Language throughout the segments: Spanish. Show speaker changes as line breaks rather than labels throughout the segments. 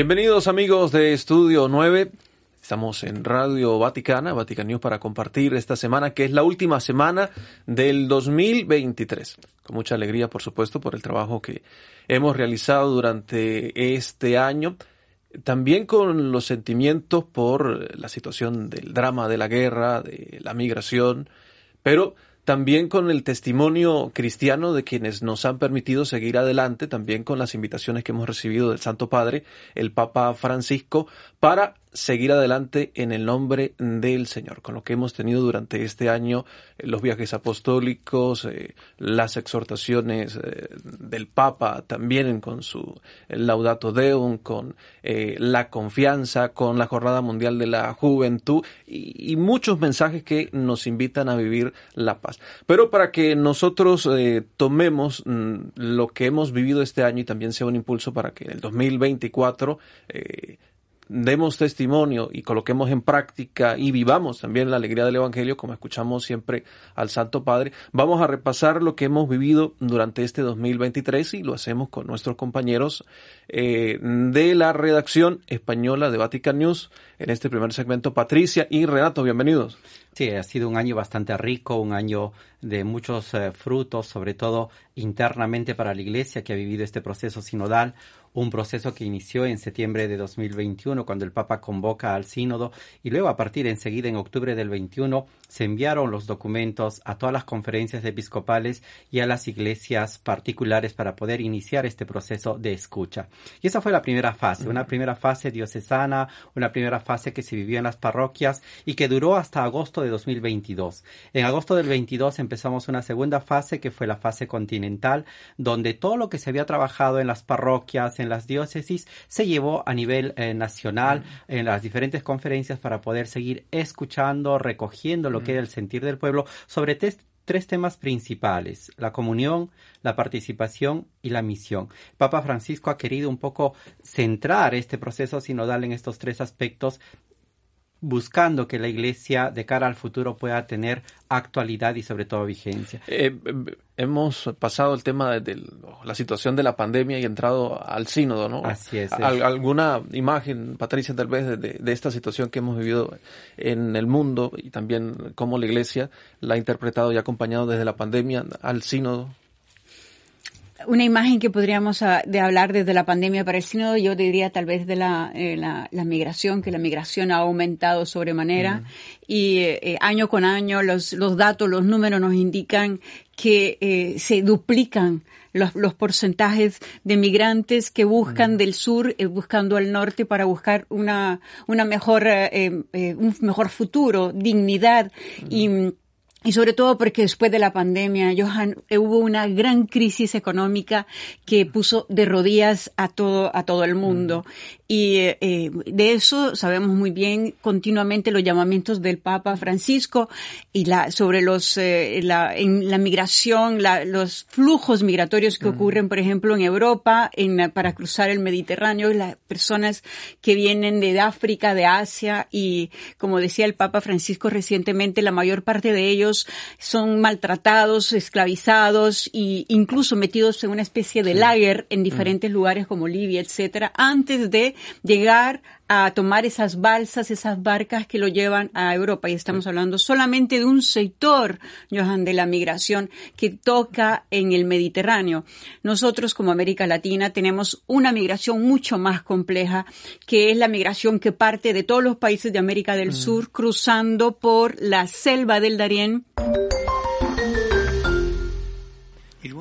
Bienvenidos amigos de Estudio 9. Estamos en Radio Vaticana, Vatican News, para compartir esta semana, que es la última semana del 2023. Con mucha alegría, por supuesto, por el trabajo que hemos realizado durante este año. También con los sentimientos por la situación del drama de la guerra, de la migración, pero también con el testimonio cristiano de quienes nos han permitido seguir adelante, también con las invitaciones que hemos recibido del Santo Padre, el Papa Francisco, para seguir adelante en el nombre del Señor, con lo que hemos tenido durante este año, eh, los viajes apostólicos, eh, las exhortaciones eh, del Papa, también con su Laudato Deum, con la confianza, con la Jornada Mundial de la Juventud y, muchos mensajes que nos invitan a vivir la paz. Pero para que nosotros tomemos mm, lo que hemos vivido este año y también sea un impulso para que en el 2024 demos testimonio y coloquemos en práctica y vivamos también la alegría del Evangelio, como escuchamos siempre al Santo Padre, vamos a repasar lo que hemos vivido durante este 2023 y lo hacemos con nuestros compañeros eh, de la redacción española de Vatican News. En este primer segmento, Patricia y Renato, bienvenidos.
Sí, ha sido un año bastante rico, un año de muchos eh, frutos, sobre todo internamente para la Iglesia que ha vivido este proceso sinodal, un proceso que inició en septiembre de 2021 cuando el Papa convoca al sínodo y luego a partir enseguida en octubre del 21 se enviaron los documentos a todas las conferencias episcopales y a las iglesias particulares para poder iniciar este proceso de escucha. Y esa fue la primera fase, una primera fase diocesana, una primera fase que se vivió en las parroquias y que duró hasta agosto de 2022. En agosto del 22 empezamos una segunda fase que fue la fase continental, donde todo lo que se había trabajado en las parroquias, en las diócesis, se llevó a nivel eh, nacional en las diferentes conferencias para poder seguir escuchando, recogiendo lo que era el sentir del pueblo sobre tres temas principales, la comunión, la participación y la misión. Papa Francisco ha querido un poco centrar este proceso sinodal en estos tres aspectos buscando que la Iglesia de cara al futuro pueda tener actualidad y sobre todo vigencia.
Eh, hemos pasado el tema de, la situación de la pandemia y entrado al sínodo, ¿no?
Así es.
¿Alguna imagen, Patricia, tal vez, de, de, esta situación que hemos vivido en el mundo y también cómo la Iglesia la ha interpretado y acompañado desde la pandemia al sínodo?
Una imagen que podríamos ah, de hablar desde la pandemia para el sínodo, yo diría tal vez de la, eh, la, migración, que la migración ha aumentado sobremanera. Y eh, año con año los, los datos, los números nos indican que eh, se duplican los, los, porcentajes de migrantes que buscan del sur buscando al norte para buscar una, una mejor, un mejor futuro, dignidad. Y y sobre todo porque después de la pandemia, Johan, hubo una gran crisis económica que puso de rodillas a todo, a todo el mundo. Y eh, de eso sabemos muy bien continuamente los llamamientos del Papa Francisco y la, sobre los, eh, la, en la migración, la, los flujos migratorios que ocurren, por ejemplo, en Europa, en, para cruzar el Mediterráneo, las personas que vienen de África, de Asia y, como decía el Papa Francisco recientemente, la mayor parte de ellos son maltratados, esclavizados e incluso metidos en una especie de lager en diferentes lugares como Libia, etcétera, antes de llegar a tomar esas balsas, esas barcas que lo llevan a Europa. Y estamos hablando solamente de un sector, Johan, de la migración que toca en el Mediterráneo. Nosotros como América Latina tenemos una migración mucho más compleja, que es la migración que parte de todos los países de América del mm. Sur, cruzando por la selva del Darién.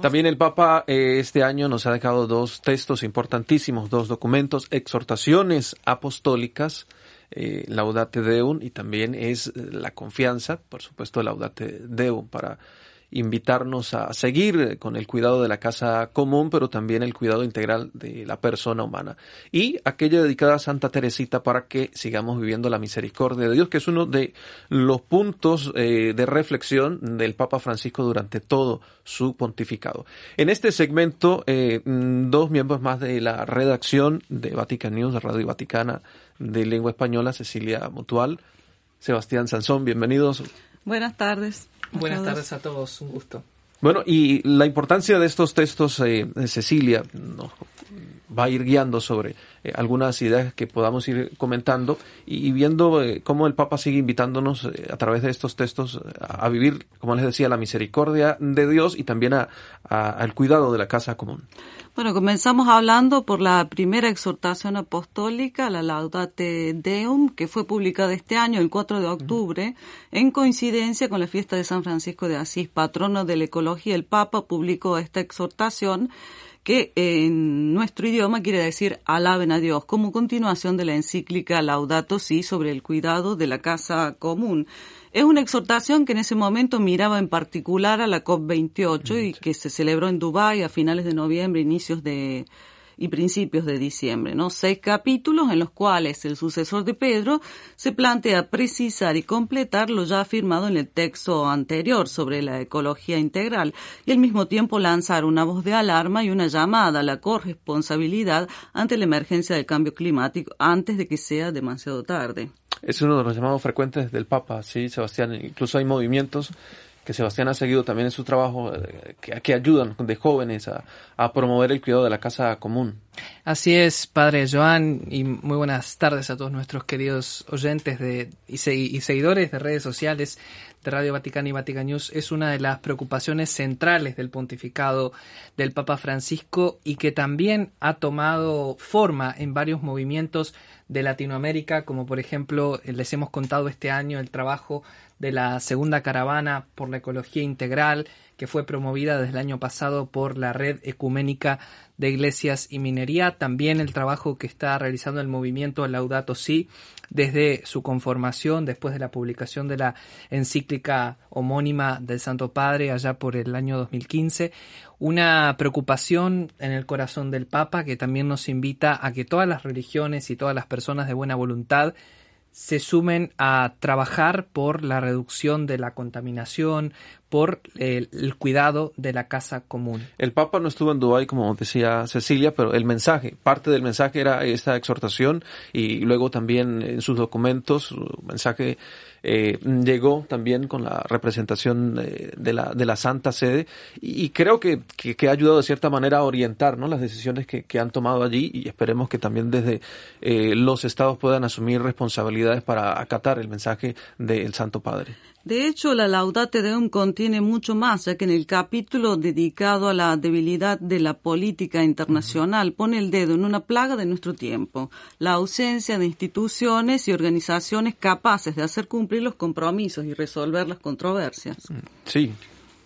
También el Papa eh, este año nos ha dejado dos textos importantísimos, dos documentos, exhortaciones apostólicas, eh, Laudate Deum y también es la confianza, por supuesto, Laudate Deum para invitarnos a seguir con el cuidado de la casa común, pero también el cuidado integral de la persona humana. Y aquella dedicada a Santa Teresita para que sigamos viviendo la misericordia de Dios, que es uno de los puntos eh, de reflexión del Papa Francisco durante todo su pontificado. En este segmento, eh, dos miembros más de la redacción de Vatican News, de Radio Vaticana de Lengua Española, Cecilia Mutual, Sebastián Sansón, bienvenidos.
Buenas tardes.
Buenas tardes a todos, un gusto.
Bueno, y la importancia de estos textos, eh, Cecilia, va a ir guiando sobre eh, algunas ideas que podamos ir comentando y, viendo eh, cómo el Papa sigue invitándonos eh, a través de estos textos a, vivir, como les decía, la misericordia de Dios y también a, al cuidado de la casa común.
Bueno, comenzamos hablando por la primera exhortación apostólica, la Laudate Deum, que fue publicada este año, el 4 de octubre, en coincidencia con la fiesta de San Francisco de Asís, patrono de la ecología. El Papa publicó esta exhortación que en nuestro idioma quiere decir alaben a Dios, como continuación de la encíclica Laudato Si sobre el cuidado de la casa común. Es una exhortación que en ese momento miraba en particular a la COP28 y que se celebró en Dubái a finales de noviembre, inicios de y principios de diciembre, ¿no? Seis capítulos en los cuales el sucesor de Pedro se plantea precisar y completar lo ya afirmado en el texto anterior sobre la ecología integral y al mismo tiempo lanzar una voz de alarma y una llamada a la corresponsabilidad ante la emergencia del cambio climático antes de que sea demasiado tarde.
Es uno de los llamados frecuentes del Papa, sí, Sebastián. Incluso hay movimientos que Sebastián ha seguido también en su trabajo, eh, que, ayudan de jóvenes a, promover el cuidado de la casa común.
Así es, Padre Joan, y muy buenas tardes a todos nuestros queridos oyentes de, y, seguidores de redes sociales de Radio Vaticana y Vatican News. Es una de las preocupaciones centrales del pontificado del Papa Francisco y que también ha tomado forma en varios movimientos de Latinoamérica, como por ejemplo les hemos contado este año el trabajo de la segunda caravana por la ecología integral que fue promovida desde el año pasado por la Red Ecuménica de Iglesias y Minería, también el trabajo que está realizando el movimiento Laudato Si desde su conformación, después de la publicación de la encíclica homónima del Santo Padre allá por el año 2015, una preocupación en el corazón del Papa que también nos invita a que todas las religiones y todas las personas de buena voluntad se sumen a trabajar por la reducción de la contaminación, por el, cuidado de la casa común.
El Papa no estuvo en Dubái, como decía Cecilia, pero el mensaje, parte del mensaje era esta exhortación y luego también en sus documentos, su mensaje eh, llegó también con la representación de, la, de la Santa Sede y, creo que, que, ha ayudado de cierta manera a orientar ¿no? las decisiones que, que han tomado allí y esperemos que también desde eh, los estados puedan asumir responsabilidades para acatar el mensaje del Santo Padre.
De hecho, la Laudate Deum contiene mucho más, ya que en el capítulo dedicado a la debilidad de la política internacional pone el dedo en una plaga de nuestro tiempo, la ausencia de instituciones y organizaciones capaces de hacer cumplir los compromisos y resolver las controversias. Mm,
sí.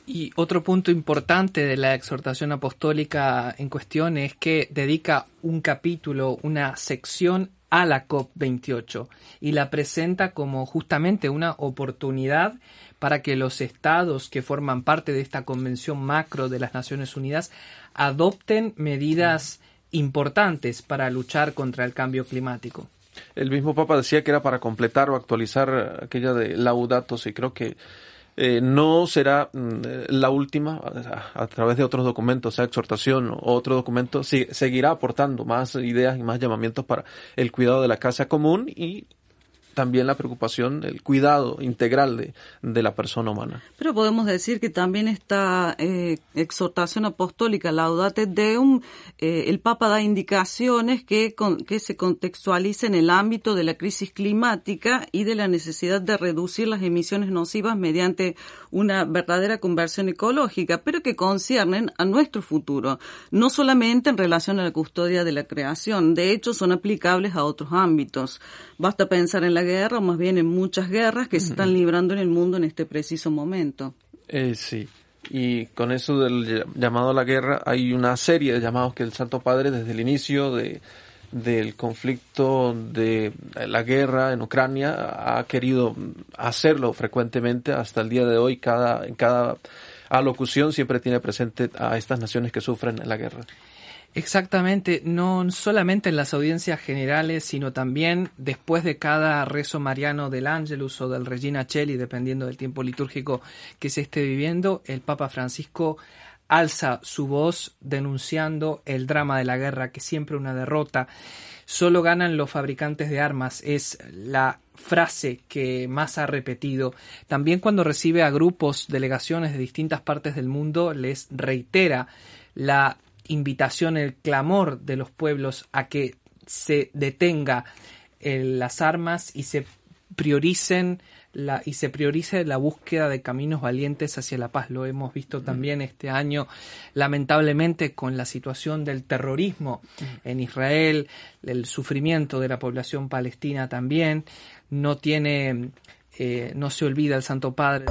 Y otro punto importante de la exhortación apostólica en cuestión es que dedica un capítulo, una sección a la COP28 y la presenta como justamente una oportunidad para que los estados que forman parte de esta convención macro de las Naciones Unidas adopten medidas importantes para luchar contra el cambio climático.
El mismo Papa decía que era para completar o actualizar aquella de Laudato y creo que eh, no será mm, la última a, través de otros documentos, sea exhortación o otro documento, seguirá aportando más ideas y más llamamientos para el cuidado de la casa común y también la preocupación, el cuidado integral de, de la persona humana.
Pero podemos decir que también esta eh, exhortación apostólica, Laudate Deum, eh, el Papa da indicaciones que, que se contextualicen en el ámbito de la crisis climática y de la necesidad de reducir las emisiones nocivas mediante una verdadera conversión ecológica, pero que conciernen a nuestro futuro, no solamente en relación a la custodia de la creación, de hecho son aplicables a otros ámbitos. Basta pensar en la guerra, o más bien en muchas guerras que se están librando en el mundo en este preciso momento.
Eh, sí. Y con eso del llamado a la guerra, hay una serie de llamados que el Santo Padre desde el inicio de, del conflicto de la guerra en Ucrania ha querido hacerlo frecuentemente hasta el día de hoy. Cada, en cada alocución siempre tiene presente a estas naciones que sufren la guerra.
Exactamente, no solamente en las audiencias generales, sino también después de cada rezo mariano del Ángelus o del Regina Cheli, dependiendo del tiempo litúrgico que se esté viviendo, el Papa Francisco alza su voz denunciando el drama de la guerra, que siempre una derrota. Solo ganan los fabricantes de armas, es la frase que más ha repetido. También cuando recibe a grupos, delegaciones de distintas partes del mundo, les reitera la invitación, el clamor de los pueblos a que se detenga eh, las armas y se prioricen la, y se priorice la búsqueda de caminos valientes hacia la paz. Lo hemos visto también este año, lamentablemente, con la situación del terrorismo en Israel, el sufrimiento de la población palestina también. No tiene, eh, no se olvida el Santo Padre.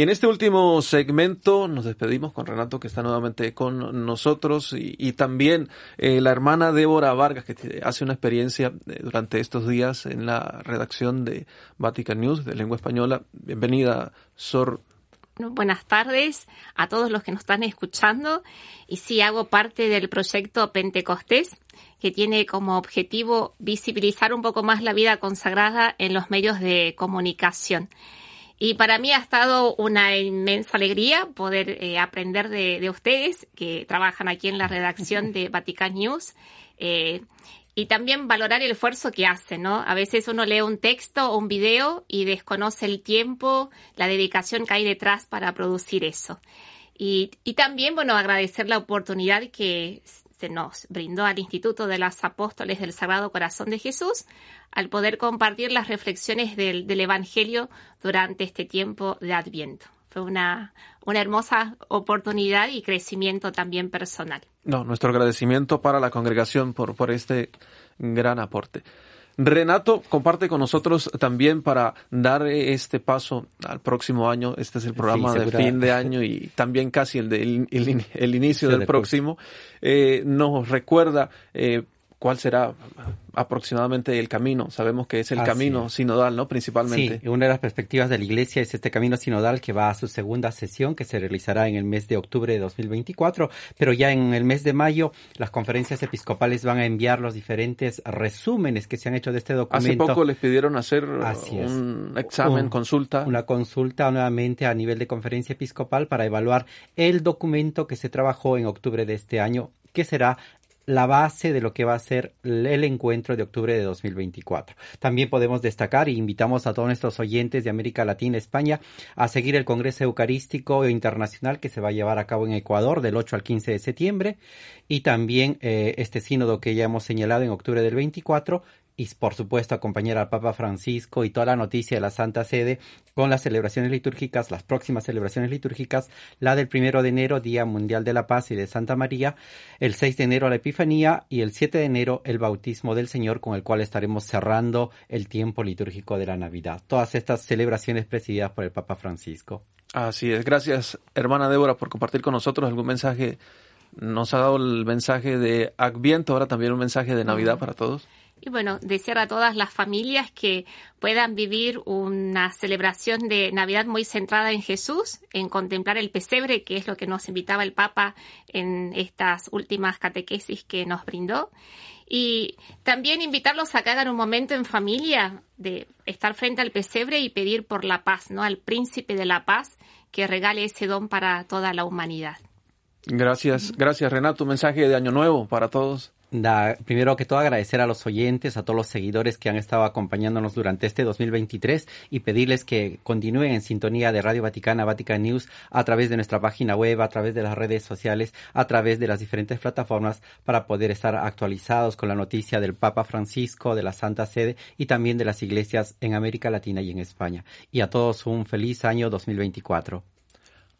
Y en este último segmento nos despedimos con Renato que está nuevamente con nosotros y, también eh, la hermana Débora Vargas que hace una experiencia eh, durante estos días en la redacción de Vatican News de lengua española. Bienvenida, Sor.
Buenas tardes a todos los que nos están escuchando. Y sí, hago parte del proyecto Pentecostés, que tiene como objetivo visibilizar un poco más la vida consagrada en los medios de comunicación. Y para mí ha estado una inmensa alegría poder eh, aprender de, ustedes que trabajan aquí en la redacción de Vatican News. Eh, y también valorar el esfuerzo que hacen, ¿no? A veces uno lee un texto o un video y desconoce el tiempo, la dedicación que hay detrás para producir eso. Y, y también, bueno, agradecer la oportunidad que nos brindó al Instituto de las Apóstoles del Sagrado Corazón de Jesús al poder compartir las reflexiones del, Evangelio durante este tiempo de Adviento. Fue una, una hermosa oportunidad y crecimiento también personal.
No, nuestro agradecimiento para la congregación por, por este gran aporte. Renato comparte con nosotros también para dar este paso al próximo año. Este es el programa de fin de año y también casi el, de, el, inicio del próximo. Eh, nos recuerda eh, cuál será aproximadamente el camino. Sabemos que es el camino sinodal, ¿no? Principalmente.
Sí, una de las perspectivas de la Iglesia es este camino sinodal que va a su segunda sesión que se realizará en el mes de octubre de 2024, pero ya en el mes de mayo las conferencias episcopales van a enviar los diferentes resúmenes que se han hecho de este documento.
Hace poco les pidieron hacer un examen, consulta.
Una consulta nuevamente a nivel de conferencia episcopal para evaluar el documento que se trabajó en octubre de este año que será la base de lo que va a ser el encuentro de octubre de 2024. También podemos destacar y invitamos a todos nuestros oyentes de América Latina, España, a seguir el Congreso Eucarístico Internacional que se va a llevar a cabo en Ecuador del 8 al 15 de septiembre y también eh, este sínodo que ya hemos señalado en octubre del 24 y por supuesto acompañar al Papa Francisco y toda la noticia de la Santa Sede con las celebraciones litúrgicas, las próximas celebraciones litúrgicas, la del primero de enero, Día Mundial de la Paz y de Santa María, el 6 de enero la Epifanía y el 7 de enero el bautismo del Señor con el cual estaremos cerrando el tiempo litúrgico de la Navidad. Todas estas celebraciones presididas por el Papa Francisco.
Así es. Gracias, hermana Débora, por compartir con nosotros algún mensaje. Nos ha dado el mensaje de Adviento, ahora también un mensaje de Navidad para todos.
Y bueno, desear a todas las familias que puedan vivir una celebración de Navidad muy centrada en Jesús, en contemplar el pesebre, que es lo que nos invitaba el Papa en estas últimas catequesis que nos brindó. Y también invitarlos a que hagan un momento en familia de estar frente al pesebre y pedir por la paz, ¿no? Al príncipe de la paz que regale ese don para toda la humanidad.
Gracias, gracias Renato. Un mensaje de Año Nuevo para todos.
Da, primero que todo agradecer a los oyentes, a todos los seguidores que han estado acompañándonos durante este 2023 y pedirles que continúen en sintonía de Radio Vaticana, Vatican News, a través de nuestra página web, a través de las redes sociales, a través de las diferentes plataformas para poder estar actualizados con la noticia del Papa Francisco, de la Santa Sede y también de las iglesias en América Latina y en España. Y a todos un feliz año 2024.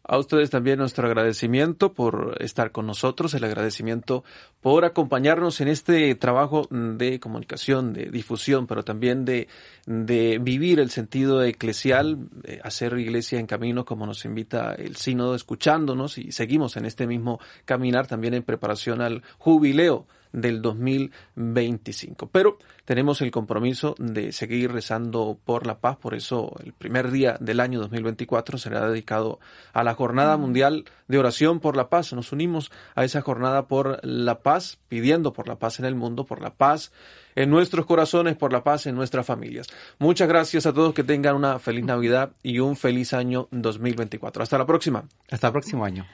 A ustedes también nuestro agradecimiento por estar con nosotros, el agradecimiento por acompañarnos en este trabajo de comunicación, de difusión, pero también de, de vivir el sentido eclesial, hacer iglesia en camino como nos invita el sínodo, escuchándonos y seguimos en este mismo caminar también en preparación al jubileo del 2025. Pero tenemos el compromiso de seguir rezando por la paz, por eso el primer día del año 2024 será dedicado a la Jornada Mundial de Oración por la Paz. Nos unimos a esa jornada por la paz, pidiendo por la paz en el mundo, por la paz en nuestros corazones, por la paz en nuestras familias. Muchas gracias a todos, que tengan una feliz Navidad y un feliz año 2024. Hasta la próxima.
Hasta el próximo año.